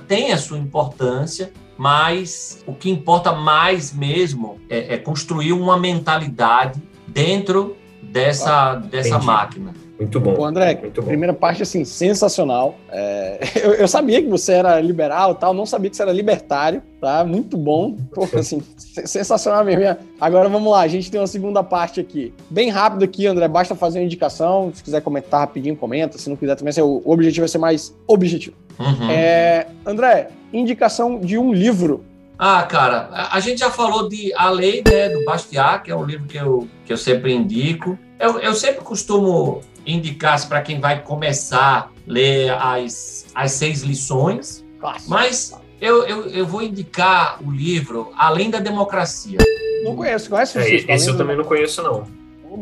tem a sua importância, mas o que importa mais mesmo é, é construir uma mentalidade dentro dessa, ah, dessa máquina. Muito bom. Pô, André, Muito bom. primeira parte, assim, sensacional. É, eu, eu, sabia que você era liberal tal, não sabia que você era libertário, tá? Muito bom. Pô, assim, sensacional mesmo. Agora vamos lá, a gente tem uma segunda parte aqui. Bem rápido aqui, André, basta fazer uma indicação. Se quiser comentar rapidinho, comenta. Se não quiser também, o objetivo vai ser mais objetivo. Uhum. É, André, indicação de um livro ah, cara, a gente já falou de A Lei né, do Bastiat, que é um livro que eu, que eu sempre indico. Eu, eu sempre costumo indicasse para quem vai começar a ler as, as seis lições, mas eu, eu, eu vou indicar o livro Além da Democracia. Não conheço, conhece? É, esse eu também não conheço, não.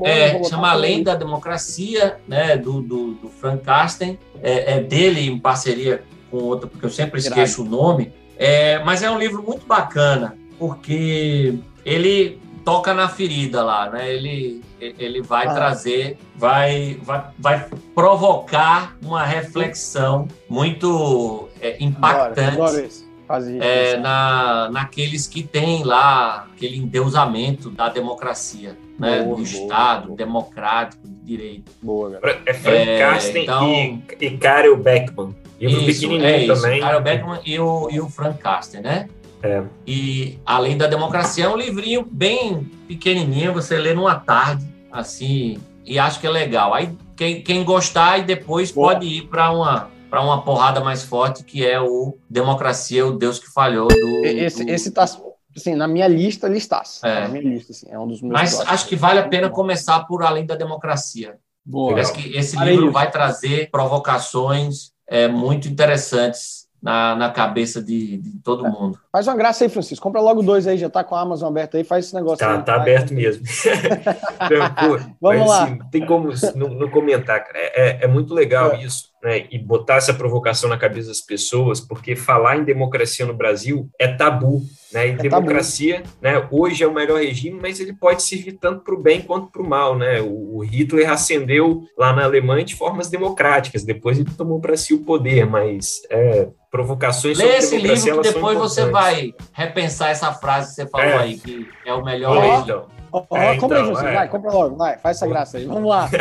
É, chama Além da Democracia, né, do, do, do Frank Carsten, é, é, dele em parceria com outro, porque eu sempre esqueço o nome, é, mas é um livro muito bacana, porque ele toca na ferida lá, né? Ele, ele vai ah. trazer, vai, vai, vai provocar uma reflexão muito é, impactante adoro, adoro é, na, naqueles que têm lá aquele endeusamento da democracia, né? Boa, do Estado boa. democrático de direito. Boa, galera. É Frank é, Carsten então, e, e Karel Beckman. Livro isso, pequenininho é isso, também. Karel Beckman e o, e o Frank Carsten, né? É. E Além da Democracia é um livrinho bem pequenininho, você lê numa tarde, assim, e acho que é legal. Aí quem, quem gostar e depois Boa. pode ir para uma para uma porrada mais forte que é o Democracia, o Deus que falhou do esse, do... esse tá assim, na minha lista listasse. É. Na minha lista, assim, é um dos meus Mas acho que vale a pena começar por Além da Democracia. Boa. Acho que esse livro vai trazer provocações é, muito interessantes na, na cabeça de, de todo é. mundo. Faz uma graça aí, Francisco. Compra logo dois aí, já tá com a Amazon aberta aí, faz esse negócio. Tá, aí, tá aberto mesmo. Pô, Vamos lá. Assim, tem como não, não comentar, cara. É, é, é muito legal é. isso né, e botar essa provocação na cabeça das pessoas, porque falar em democracia no Brasil é tabu. Né? E é democracia, né, hoje é o melhor regime, mas ele pode servir tanto para o bem quanto para o mal. Né? O, o Hitler ascendeu lá na Alemanha de formas democráticas, depois ele tomou para si o poder, mas é, provocações Lê esse livro que depois você vai repensar essa frase que você falou é. aí, que é o melhor regime. Então. Oh, oh, é, compra então, é. vai, compra logo, vai, faz essa graça aí. Vamos lá.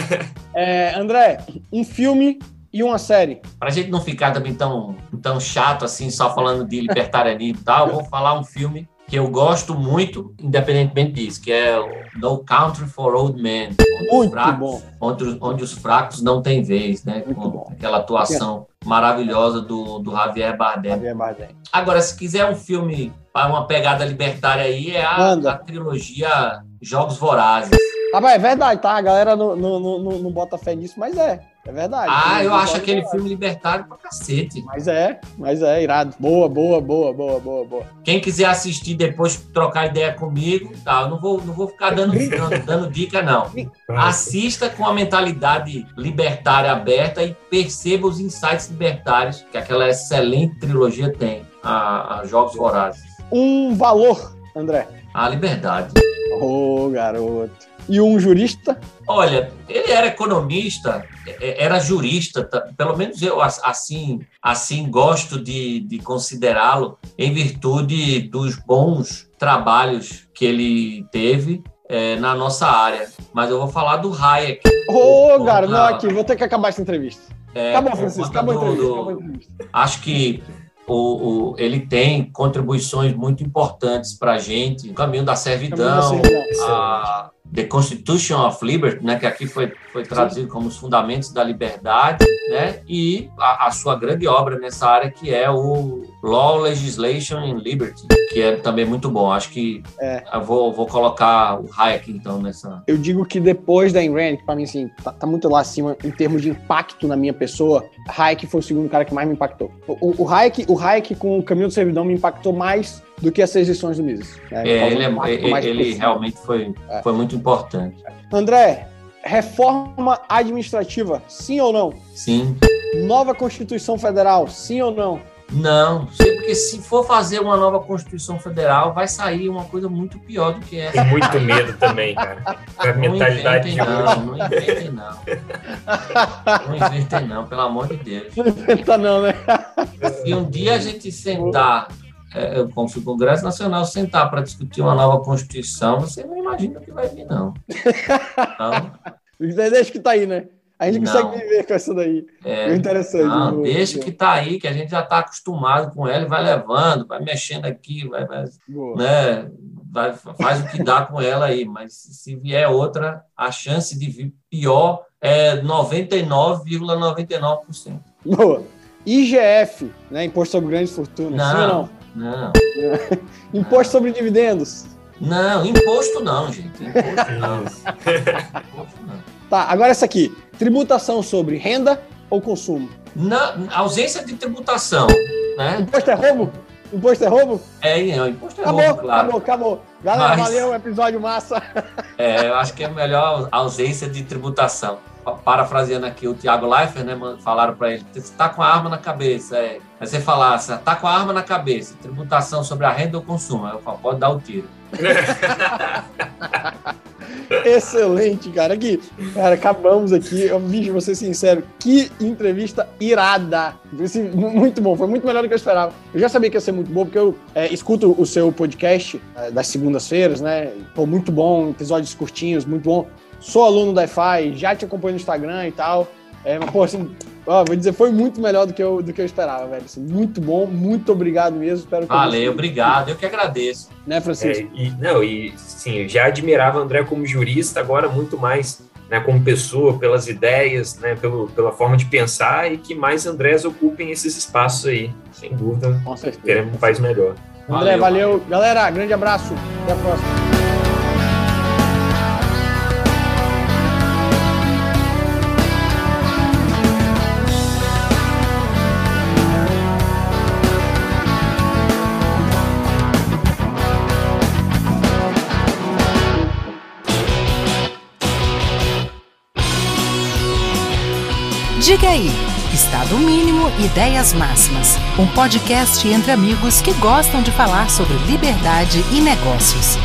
É, André, um filme e uma série. Para a gente não ficar também tão, tão chato assim, só falando de libertarianismo e tal, eu vou falar um filme que eu gosto muito, independentemente disso, que é No Country for Old Men. Onde muito fracos, bom. Onde, onde, os fracos não têm vez, né? Muito Com bom. aquela atuação maravilhosa do, do Javier Bardem. Javier Bardem. Agora, se quiser um filme para uma pegada libertária aí, é a, a trilogia Jogos Vorazes. Rapaz, é verdade, tá? A galera não, não, não, não bota fé nisso, mas é. É verdade. Ah, eu acho aquele filme libertário pra cacete. Mas é, mas é, irado. Boa, boa, boa, boa, boa, boa. Quem quiser assistir depois, trocar ideia comigo, tá? Eu não vou, não vou ficar dando, dando, dando dica, não. Assista com a mentalidade libertária aberta e perceba os insights libertários que aquela excelente trilogia tem, a, a Jogos Vorazes. um valor, André? A liberdade. Ô, oh, garoto. E um jurista? Olha, ele era economista, era jurista, pelo menos eu assim, assim gosto de, de considerá-lo em virtude dos bons trabalhos que ele teve é, na nossa área. Mas eu vou falar do Hayek. Ô, oh, cara, não, aqui, vou ter que acabar essa entrevista. É, acabou, Francisco, acabou a entrevista, do, acabou a entrevista. Acho que o, o, ele tem contribuições muito importantes para a gente, o caminho da servidão, a The Constitution of Liberty, né, que aqui foi, foi traduzido como os fundamentos da liberdade, né, e a, a sua grande obra nessa área que é o Law, Legislation and Liberty, que é também muito bom. Acho que é. eu vou, vou colocar o Hayek, então, nessa. Eu digo que depois da Ayn Rand, que pra mim, assim, tá, tá, muito lá acima em termos de impacto na minha pessoa, Hayek foi o segundo cara que mais me impactou. O, o, Hayek, o Hayek com o Caminho do Servidão me impactou mais do que as seis lições do Mises. Né? É, ele, é, ele, ele realmente foi, é. foi muito importante. André, reforma administrativa, sim ou não? Sim. Nova Constituição Federal, sim ou não? Não, porque se for fazer uma nova Constituição Federal, vai sair uma coisa muito pior do que essa. Tem muito medo também, cara. A não mentalidade inventem, não, não inventem não. Não inventem não, pelo amor de Deus. Não inventa não, né? Se um dia a gente sentar, é, como se o Congresso Nacional sentar para discutir uma nova Constituição, você não imagina o que vai vir, não. Então, Deixa que tá aí, né? A gente não. consegue viver com essa daí. É, interessante. Não, deixa que tá aí, que a gente já está acostumado com ela e vai levando, vai mexendo aqui, vai, vai né, vai, faz o que dá com ela aí. Mas se vier outra, a chance de vir pior é 99,99%. ,99%. Boa. IGF, né? Imposto sobre grandes fortunas. Não, não? Não. Imposto sobre dividendos. Não, imposto não, gente. Imposto não. imposto não. Tá, agora essa aqui. Tributação sobre renda ou consumo? Na ausência de tributação. Né? Imposto é roubo? Imposto é roubo? É, é imposto é acabou, roubo, claro. Acabou, acabou. Galera, Mas, valeu, episódio massa. É, eu acho que é melhor ausência de tributação. Parafraseando aqui o Thiago Leifert, né, falaram para ele, você tá com a arma na cabeça, é. Aí você falasse, tá com a arma na cabeça, tributação sobre a renda ou consumo. Aí eu falo, pode dar o tiro. Excelente, cara. Aqui, cara, acabamos aqui. Eu, vou ser sincero, que entrevista irada. Muito bom, foi muito melhor do que eu esperava. Eu já sabia que ia ser muito bom, porque eu é, escuto o seu podcast é, das segundas-feiras, né? Pô, muito bom, episódios curtinhos, muito bom. Sou aluno da EFI, já te acompanho no Instagram e tal. É, mas, pô, assim, ó, vou dizer, foi muito melhor do que eu, do que eu esperava, velho. Assim, muito bom, muito obrigado mesmo. Espero que Valeu, obrigado, eu que agradeço. Né, Francisco? É, e, não, e sim, eu já admirava o André como jurista, agora muito mais né, como pessoa, pelas ideias, né, pelo, pela forma de pensar e que mais Andrés ocupem esses espaços aí, sem dúvida. Com certeza. Queremos um país melhor. André, valeu. valeu. Galera, grande abraço. Até a próxima. Diga aí, Estado Mínimo Ideias Máximas, um podcast entre amigos que gostam de falar sobre liberdade e negócios.